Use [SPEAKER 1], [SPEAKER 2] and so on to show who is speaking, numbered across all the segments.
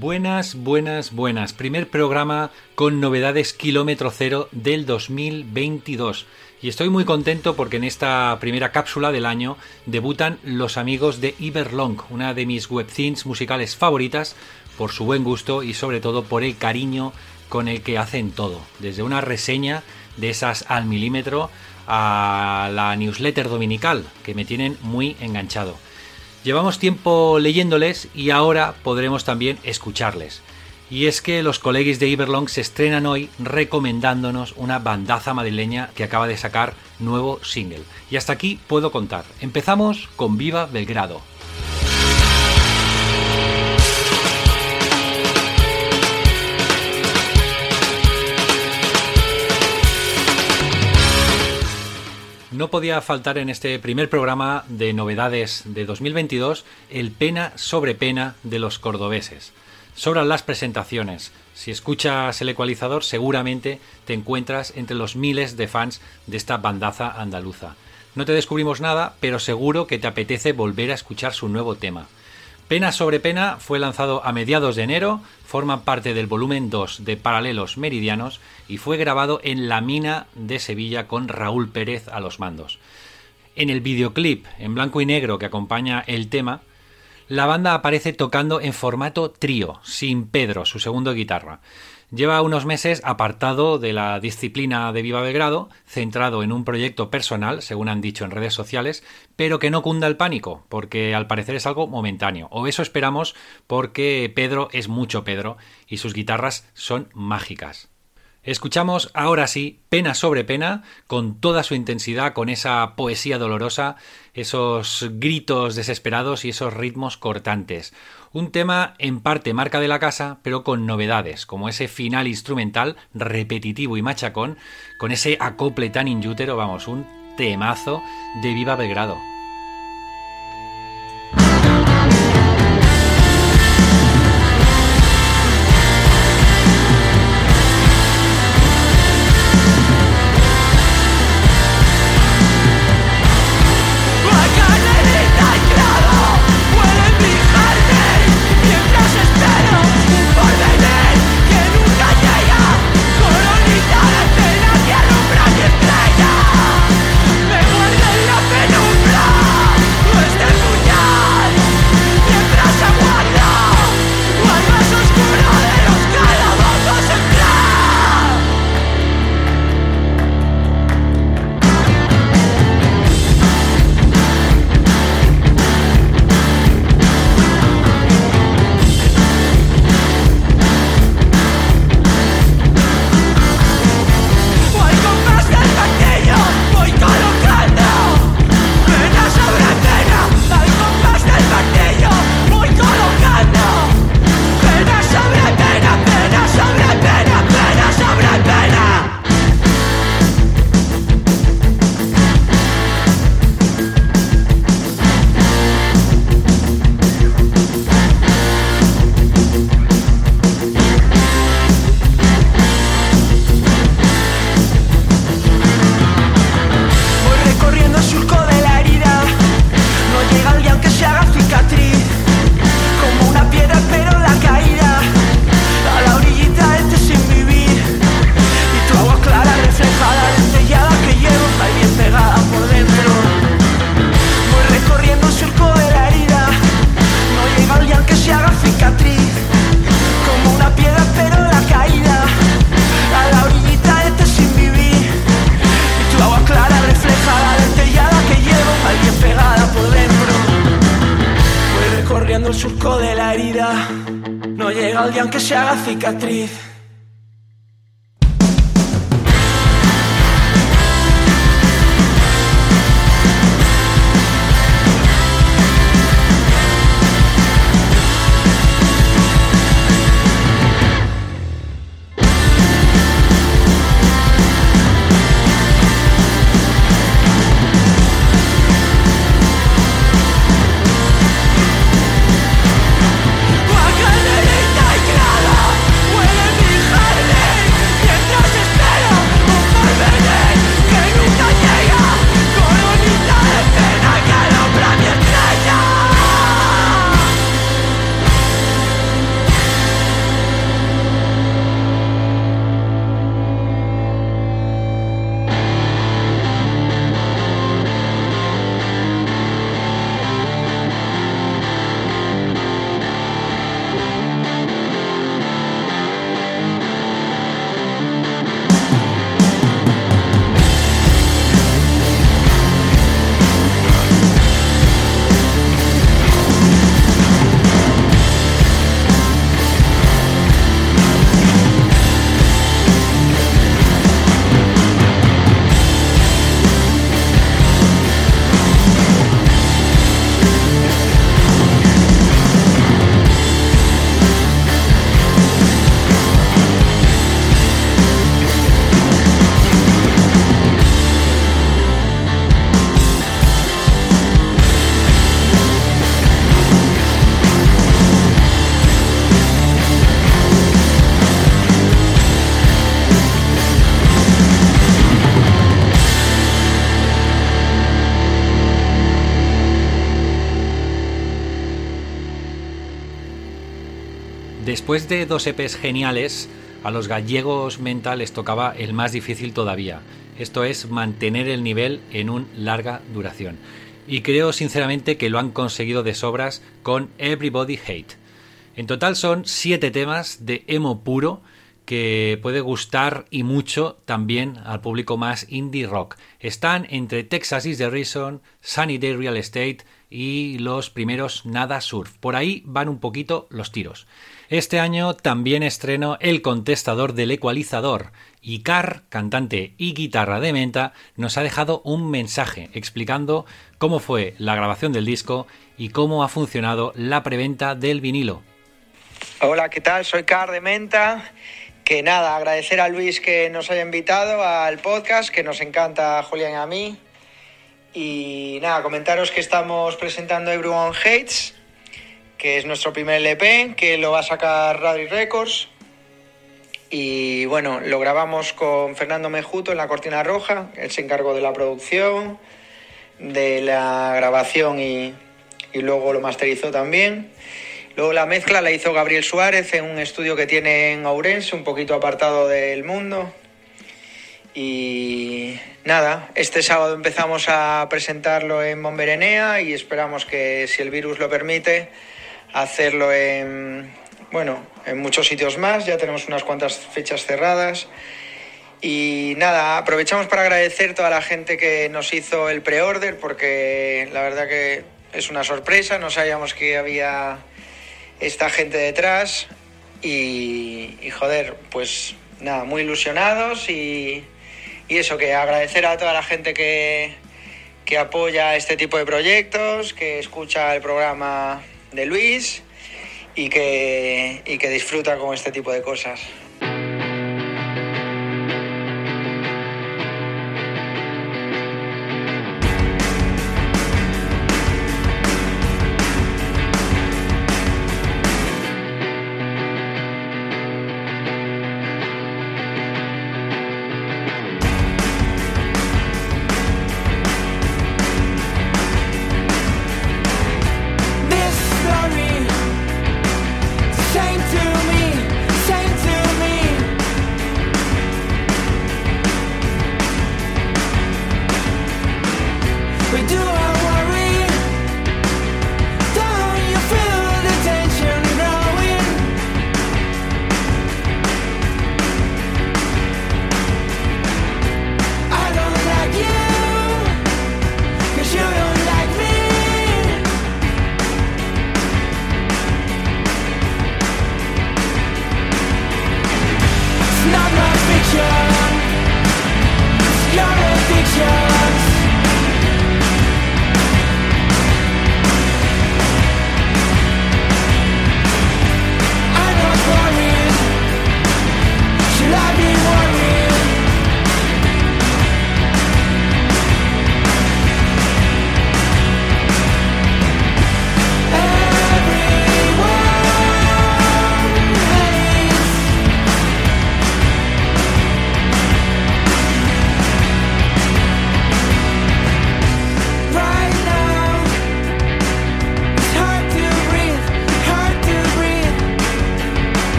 [SPEAKER 1] Buenas, buenas, buenas. Primer programa con novedades kilómetro cero del 2022. Y estoy muy contento porque en esta primera cápsula del año debutan los amigos de Iberlong, una de mis webzines musicales favoritas por su buen gusto y sobre todo por el cariño con el que hacen todo. Desde una reseña de esas al milímetro a la newsletter dominical, que me tienen muy enganchado. Llevamos tiempo leyéndoles y ahora podremos también escucharles. Y es que los colegis de Iberlong se estrenan hoy recomendándonos una bandaza madrileña que acaba de sacar nuevo single. Y hasta aquí puedo contar. Empezamos con Viva Belgrado. Podía faltar en este primer programa de novedades de 2022 el pena sobre pena de los cordobeses. Sobran las presentaciones. Si escuchas el ecualizador seguramente te encuentras entre los miles de fans de esta bandaza andaluza. No te descubrimos nada, pero seguro que te apetece volver a escuchar su nuevo tema. Pena sobre Pena fue lanzado a mediados de enero, forma parte del volumen 2 de Paralelos Meridianos y fue grabado en la mina de Sevilla con Raúl Pérez a los mandos. En el videoclip en blanco y negro que acompaña el tema, la banda aparece tocando en formato trío, sin Pedro, su segundo guitarra. Lleva unos meses apartado de la disciplina de Viva Belgrado, centrado en un proyecto personal, según han dicho en redes sociales, pero que no cunda el pánico, porque al parecer es algo momentáneo. O eso esperamos porque Pedro es mucho Pedro y sus guitarras son mágicas. Escuchamos ahora sí Pena sobre Pena, con toda su intensidad, con esa poesía dolorosa, esos gritos desesperados y esos ritmos cortantes. Un tema en parte marca de la casa, pero con novedades, como ese final instrumental repetitivo y machacón, con ese acople tan inútero, vamos, un temazo de Viva Belgrado. Después de dos EPs geniales, a los gallegos mentales tocaba el más difícil todavía. Esto es mantener el nivel en un larga duración. Y creo sinceramente que lo han conseguido de sobras con Everybody Hate. En total son siete temas de emo puro que puede gustar y mucho también al público más indie rock. Están entre Texas is the Reason, Sunny Day Real Estate y los primeros Nada Surf. Por ahí van un poquito los tiros. Este año también estreno El contestador del ecualizador y Car, cantante y guitarra de menta, nos ha dejado un mensaje explicando cómo fue la grabación del disco y cómo ha funcionado la preventa del vinilo.
[SPEAKER 2] Hola, ¿qué tal? Soy Car de Menta que nada, agradecer a Luis que nos haya invitado al podcast, que nos encanta a Julián y a mí. Y nada, comentaros que estamos presentando Everyone Hates, que es nuestro primer LP, que lo va a sacar Radri Records. Y bueno, lo grabamos con Fernando Mejuto en la Cortina Roja, él se encargó de la producción, de la grabación y, y luego lo masterizó también. Luego la mezcla la hizo Gabriel Suárez en un estudio que tiene en Ourense, un poquito apartado del mundo. Y nada, este sábado empezamos a presentarlo en Monberenea y esperamos que, si el virus lo permite, hacerlo en, bueno, en muchos sitios más. Ya tenemos unas cuantas fechas cerradas. Y nada, aprovechamos para agradecer toda la gente que nos hizo el pre-order porque la verdad que es una sorpresa, no sabíamos que había esta gente detrás y, joder, pues nada, muy ilusionados y, eso, que agradecer a toda la gente que, que apoya este tipo de proyectos, que escucha el programa de Luis y que, y que disfruta con este tipo de cosas.
[SPEAKER 1] chance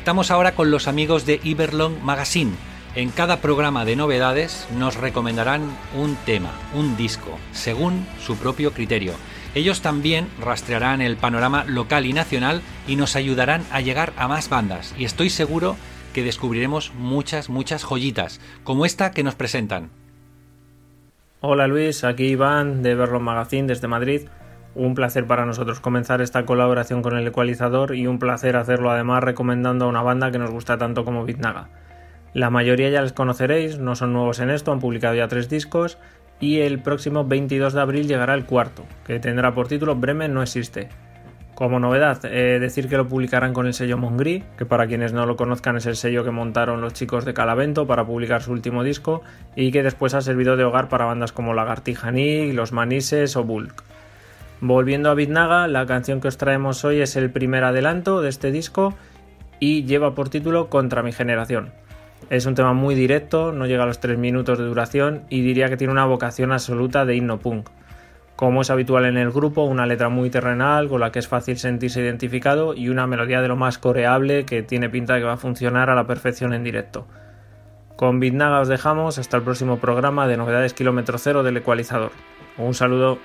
[SPEAKER 1] Conectamos ahora con los amigos de Iberlong Magazine. En cada programa de novedades nos recomendarán un tema, un disco, según su propio criterio. Ellos también rastrearán el panorama local y nacional y nos ayudarán a llegar a más bandas. Y estoy seguro que descubriremos muchas, muchas joyitas, como esta que nos presentan.
[SPEAKER 3] Hola Luis, aquí Iván de Iberlong Magazine desde Madrid. Un placer para nosotros comenzar esta colaboración con el ecualizador y un placer hacerlo además recomendando a una banda que nos gusta tanto como Bitnaga. La mayoría ya les conoceréis, no son nuevos en esto, han publicado ya tres discos y el próximo 22 de abril llegará el cuarto, que tendrá por título Bremen no existe. Como novedad, eh, decir que lo publicarán con el sello Mongri, que para quienes no lo conozcan es el sello que montaron los chicos de Calavento para publicar su último disco y que después ha servido de hogar para bandas como Lagartija Los Manises o Bulk. Volviendo a Bitnaga, la canción que os traemos hoy es el primer adelanto de este disco y lleva por título Contra mi generación. Es un tema muy directo, no llega a los 3 minutos de duración y diría que tiene una vocación absoluta de himno punk. Como es habitual en el grupo, una letra muy terrenal con la que es fácil sentirse identificado y una melodía de lo más coreable que tiene pinta de que va a funcionar a la perfección en directo. Con Bitnaga os dejamos hasta el próximo programa de Novedades Kilómetro Cero del Ecualizador. Un saludo.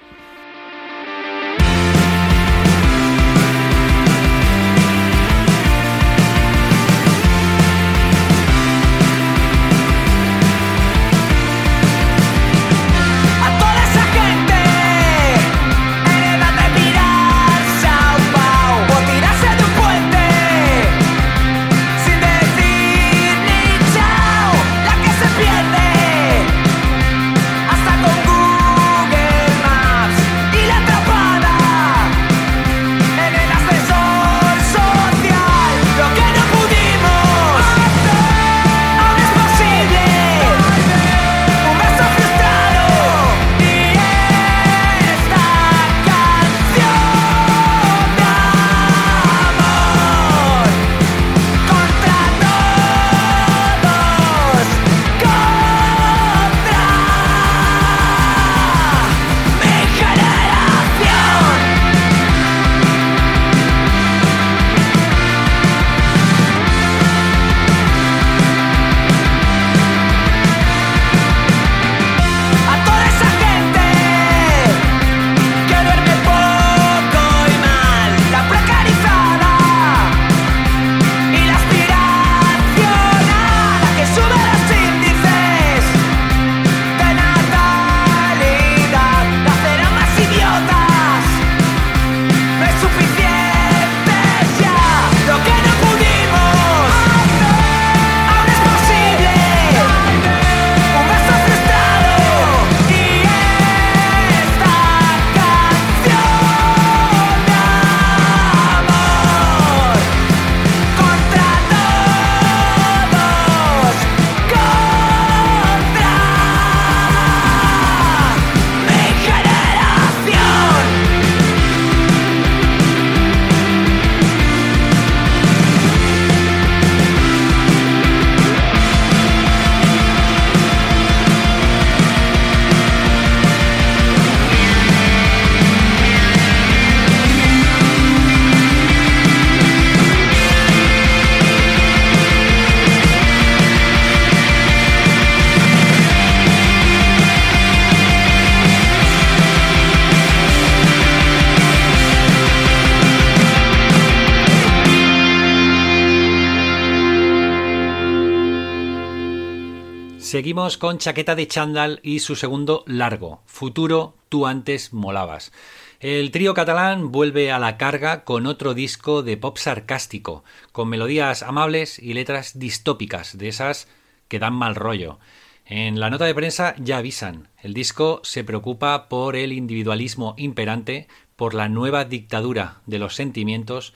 [SPEAKER 1] Con Chaqueta de Chandal y su segundo largo, Futuro, tú antes molabas. El trío catalán vuelve a la carga con otro disco de pop sarcástico, con melodías amables y letras distópicas, de esas que dan mal rollo. En la nota de prensa ya avisan, el disco se preocupa por el individualismo imperante, por la nueva dictadura de los sentimientos,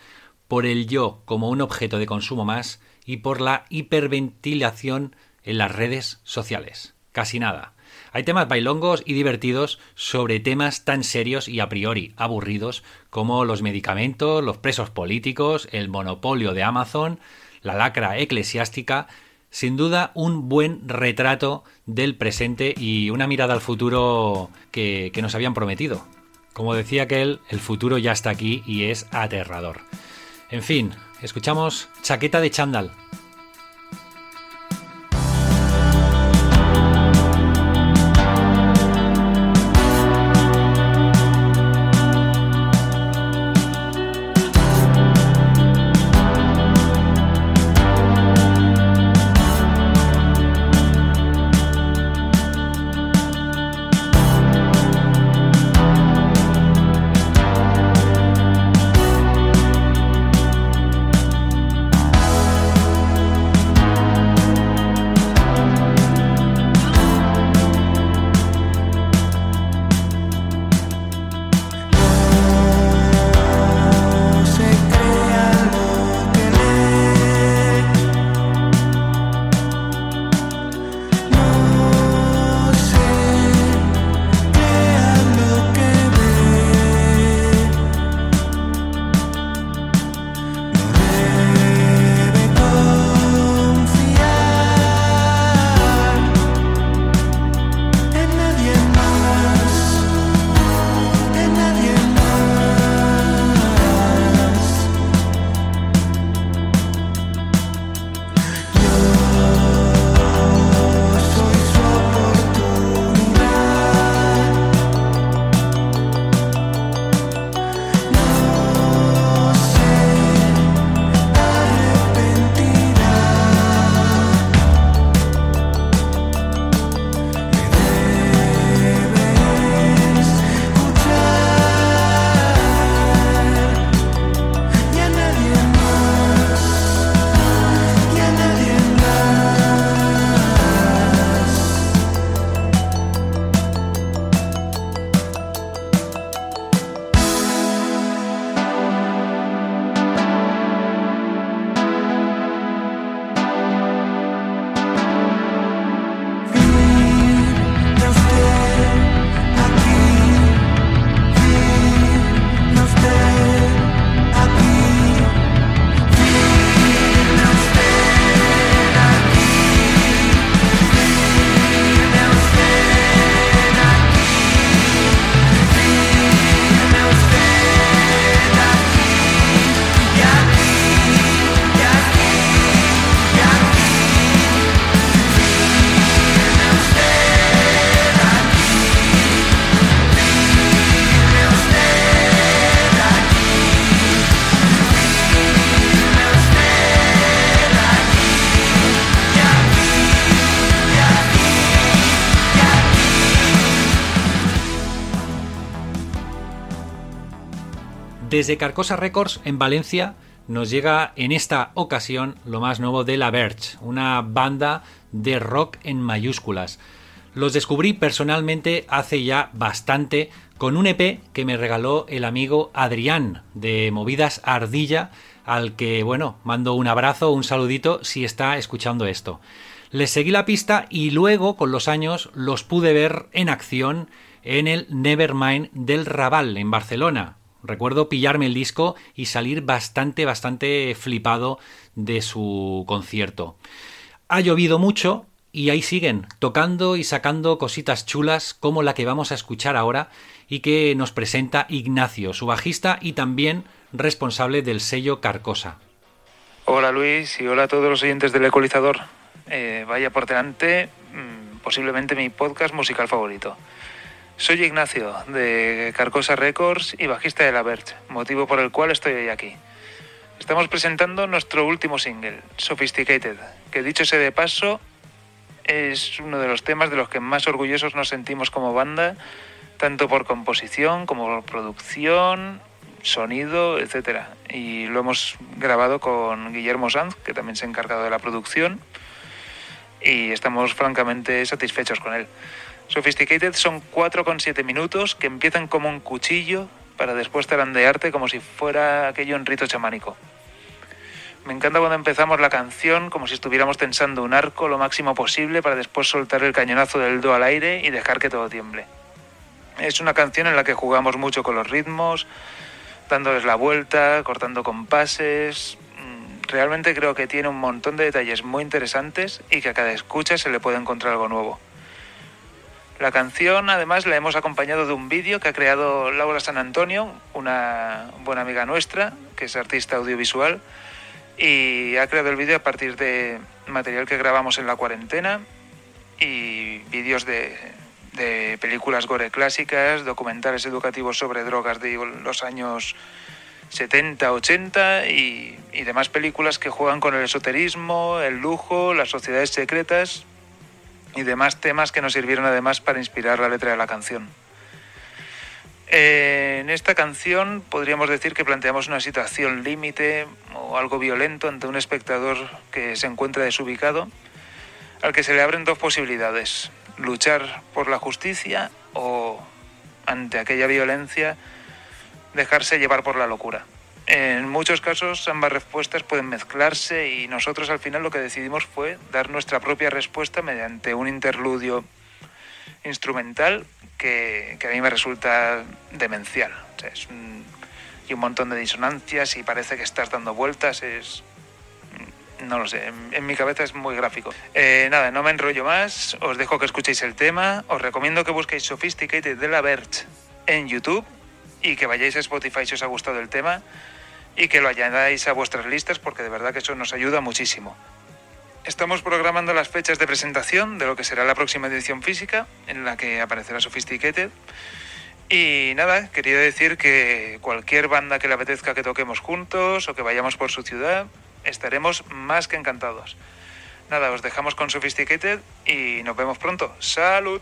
[SPEAKER 1] por el yo como un objeto de consumo más y por la hiperventilación en las redes sociales. Casi nada. Hay temas bailongos y divertidos sobre temas tan serios y a priori aburridos como los medicamentos, los presos políticos, el monopolio de Amazon, la lacra eclesiástica, sin duda un buen retrato del presente y una mirada al futuro que, que nos habían prometido. Como decía aquel, el futuro ya está aquí y es aterrador. En fin, escuchamos Chaqueta de Chandal, Desde Carcosa Records en Valencia nos llega en esta ocasión lo más nuevo de La Verge, una banda de rock en mayúsculas. Los descubrí personalmente hace ya bastante con un EP que me regaló el amigo Adrián de Movidas Ardilla, al que, bueno, mando un abrazo, un saludito si está escuchando esto. Les seguí la pista y luego, con los años, los pude ver en acción en el Nevermind del Raval, en Barcelona. Recuerdo pillarme el disco y salir bastante, bastante flipado de su concierto. Ha llovido mucho y ahí siguen, tocando y sacando cositas chulas como la que vamos a escuchar ahora y que nos presenta Ignacio, su bajista y también responsable del sello Carcosa.
[SPEAKER 4] Hola Luis y hola a todos los oyentes del Ecualizador. Eh, vaya por delante, mm, posiblemente mi podcast musical favorito. Soy Ignacio, de Carcosa Records y bajista de La Verge, motivo por el cual estoy hoy aquí. Estamos presentando nuestro último single, Sophisticated, que dicho sea de paso, es uno de los temas de los que más orgullosos nos sentimos como banda, tanto por composición como por producción, sonido, etc. Y lo hemos grabado con Guillermo Sanz, que también se ha encargado de la producción, y estamos francamente satisfechos con él. Sophisticated son 4,7 minutos que empiezan como un cuchillo para después tarandearte como si fuera aquello en rito chamánico. Me encanta cuando empezamos la canción como si estuviéramos tensando un arco lo máximo posible para después soltar el cañonazo del do al aire y dejar que todo tiemble. Es una canción en la que jugamos mucho con los ritmos, dándoles la vuelta, cortando compases. Mm, realmente creo que tiene un montón de detalles muy interesantes y que a cada escucha se le puede encontrar algo nuevo. La canción además la hemos acompañado de un vídeo que ha creado Laura San Antonio, una buena amiga nuestra, que es artista audiovisual, y ha creado el vídeo a partir de material que grabamos en la cuarentena y vídeos de, películas gore clásicas, documentales educativos sobre drogas de los años 70, 80 y, demás películas que juegan con el esoterismo, el lujo, las sociedades secretas y demás temas que nos sirvieron además para inspirar la letra de la canción. Eh, en esta canción podríamos decir que planteamos una situación límite o algo violento ante un espectador que se encuentra desubicado, al que se le abren dos posibilidades, luchar por la justicia o, ante aquella violencia, dejarse llevar por la locura. En muchos casos ambas respuestas pueden mezclarse y nosotros al final lo que decidimos fue dar nuestra propia respuesta mediante un interludio instrumental que, a mí me resulta demencial. es un, y un montón de disonancias y parece que estás dando vueltas, es... No lo sé, en, mi cabeza es muy gráfico. Eh, nada, no me enrollo más, os dejo que escuchéis el tema, os recomiendo que busquéis Sophisticated de la Verge en YouTube y que vayáis a Spotify si os ha gustado el tema y que lo añadáis a vuestras listas porque de verdad que eso nos ayuda muchísimo. Estamos programando las fechas de presentación de lo que será la próxima edición física en la que aparecerá Sophisticated. Y nada, quería decir que cualquier banda que le apetezca que toquemos juntos o que vayamos por su ciudad, estaremos más que encantados. Nada, os dejamos con Sophisticated y nos vemos pronto. ¡Salud!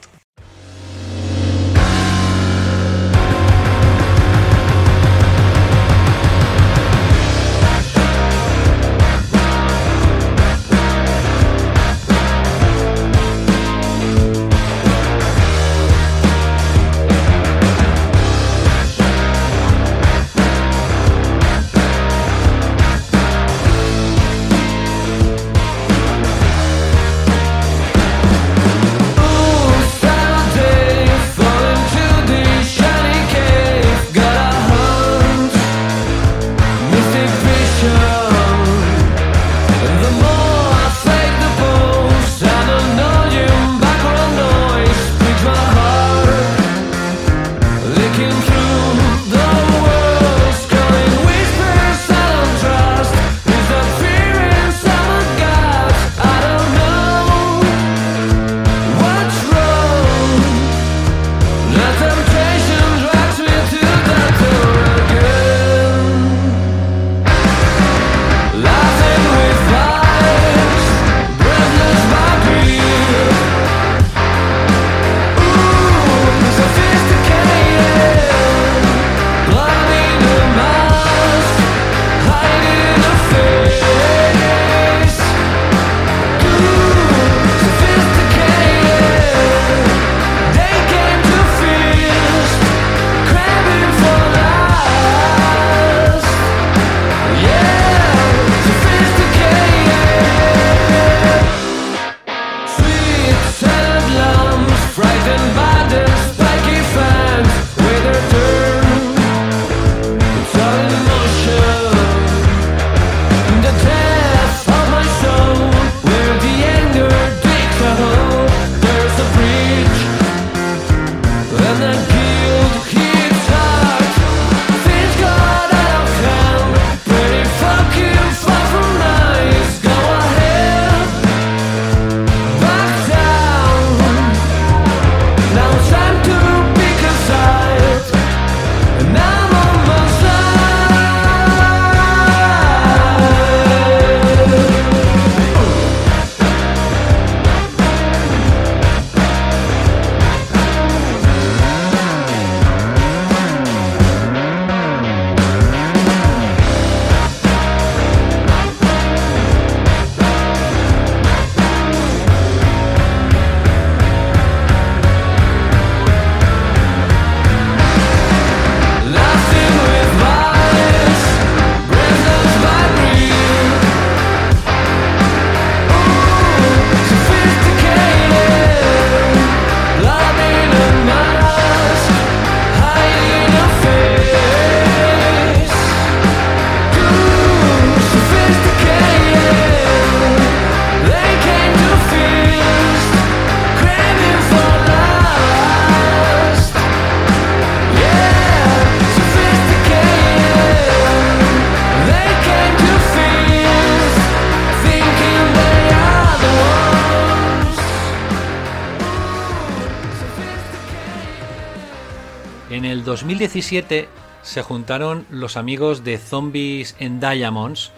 [SPEAKER 1] 2017 se juntaron los amigos de Zombies and Diamonds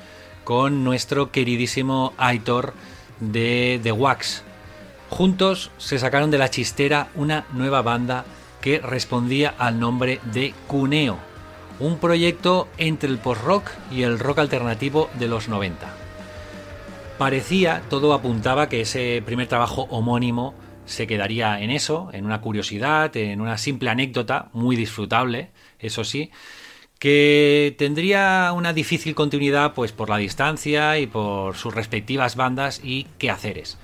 [SPEAKER 1] con nuestro queridísimo Aitor de The Wax. Juntos se sacaron de la chistera una nueva banda que respondía al nombre de Cuneo, un proyecto entre el post-rock y el rock alternativo de los 90. Parecía, todo apuntaba que ese primer trabajo homónimo se quedaría en eso, en una curiosidad, en una simple anécdota, muy disfrutable, eso sí, que tendría una difícil continuidad pues por la distancia y por sus respectivas bandas y quehaceres.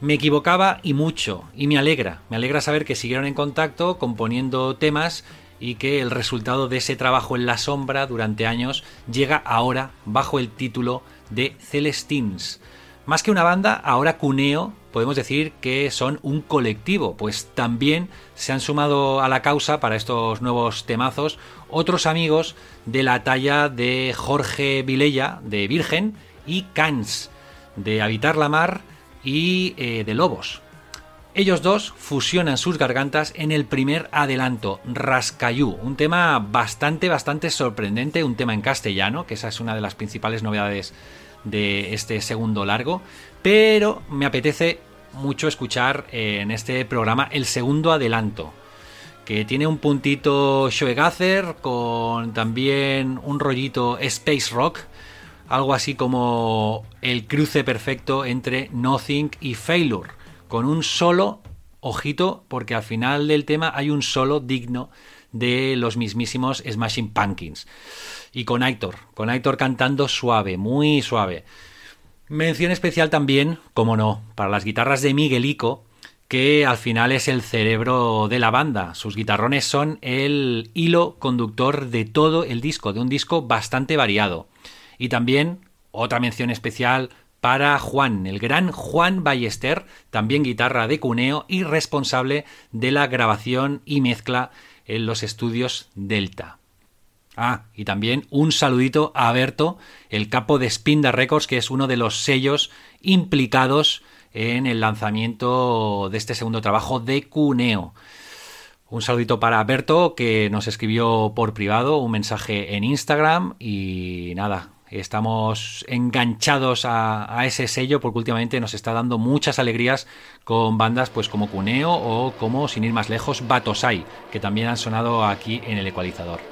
[SPEAKER 1] Me equivocaba y mucho, y me alegra, me alegra saber que siguieron en contacto componiendo temas y que el resultado de ese trabajo en la sombra durante años llega ahora bajo el título de Celestines. Más que una banda, ahora Cuneo podemos decir que son un colectivo, pues también se han sumado a la causa para estos nuevos temazos otros amigos de la talla de Jorge Vilella de Virgen y Cans de Habitar la Mar y eh, de Lobos. Ellos dos fusionan sus gargantas en el primer adelanto, Rascayú, un tema bastante, bastante sorprendente, un tema en castellano, que esa es una de las principales novedades de este segundo largo, pero me apetece mucho escuchar eh, en este programa el segundo adelanto, que tiene un puntito Shoegazer con también un rollito Space Rock, algo así como el cruce perfecto entre Nothing y Failure, con un solo, ojito, porque al final del tema hay un solo digno de los mismísimos Smashing Pumpkins. Y con Aitor, con Aitor cantando suave, muy suave. Mención especial también, como no, para las guitarras de Miguelico, que al final es el cerebro de la banda. Sus guitarrones son el hilo conductor de todo el disco, de un disco bastante variado. Y también otra mención especial para Juan, el gran Juan Ballester, también guitarra de Cuneo y responsable de la grabación y mezcla en los estudios Delta. Ah, y también un saludito a Berto, el capo de Spinda Records, que es uno de los sellos implicados en el lanzamiento de este segundo trabajo de Cuneo. Un saludito para Berto, que nos escribió por privado un mensaje en Instagram y nada, estamos enganchados a, a, ese sello porque últimamente nos está dando muchas alegrías con bandas pues como Cuneo o como, sin ir más lejos, Batosai, que también han sonado aquí en el ecualizador.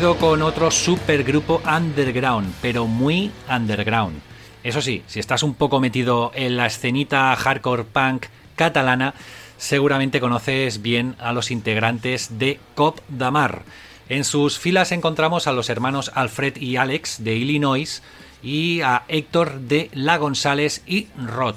[SPEAKER 1] Con otro supergrupo underground, pero muy underground. Eso sí, si estás un poco metido en la escenita hardcore punk catalana, seguramente conoces bien a los integrantes de Cop Damar. En sus filas encontramos a los hermanos Alfred y Alex de Illinois y a Héctor de La González y Rod.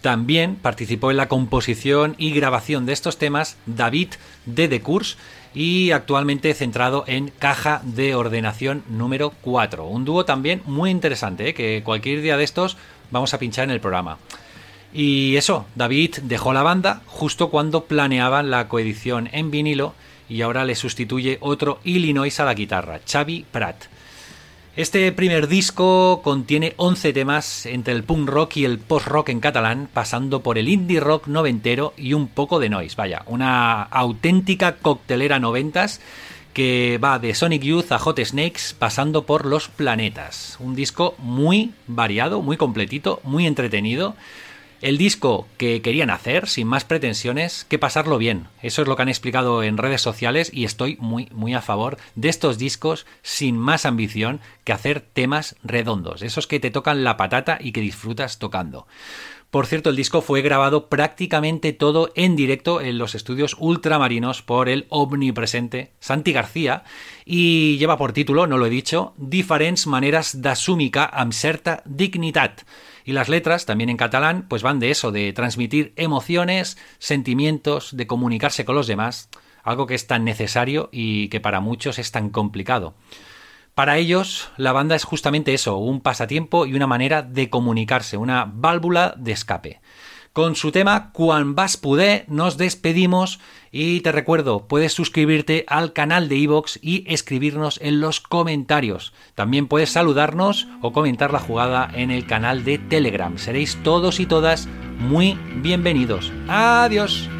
[SPEAKER 1] También participó en la composición y grabación de estos temas David de The Course y actualmente centrado en caja de ordenación número 4. Un dúo también muy interesante, ¿eh? que cualquier día de estos vamos a pinchar en el programa. Y eso, David dejó la banda justo cuando planeaban la coedición en vinilo y ahora le sustituye otro Illinois a la guitarra, Xavi Prat. Este primer disco contiene 11 temas entre el punk rock y el post rock en catalán, pasando por el indie rock noventero y un poco de noise. Vaya, una auténtica coctelera noventas que va de Sonic Youth a Hot Snakes pasando por los planetas. Un disco muy variado, muy completito, muy entretenido el disco que querían hacer, sin más pretensiones, que pasarlo bien. Eso es lo que han explicado en redes sociales y estoy muy, muy a favor de estos discos sin más ambición que hacer temas redondos, esos que te tocan la patata y que disfrutas tocando. Por cierto, el disco fue grabado prácticamente todo en directo en los estudios ultramarinos por el omnipresente Santi García y lleva por título, no lo he dicho, Diferents maneras d'assumica amb certa dignitat y las letras, también en catalán, pues van de eso, de transmitir emociones, sentimientos, de comunicarse con los demás, algo que es tan necesario y que para muchos es tan complicado. Para ellos, la banda es justamente eso, un pasatiempo y una manera de comunicarse, una válvula de escape. Con su tema Quan vas poder nos despedimos y te recuerdo, puedes suscribirte al canal de Evox y escribirnos en los comentarios. También puedes saludarnos o comentar la jugada en el canal de Telegram. Seréis todos y todas muy bienvenidos. Adiós.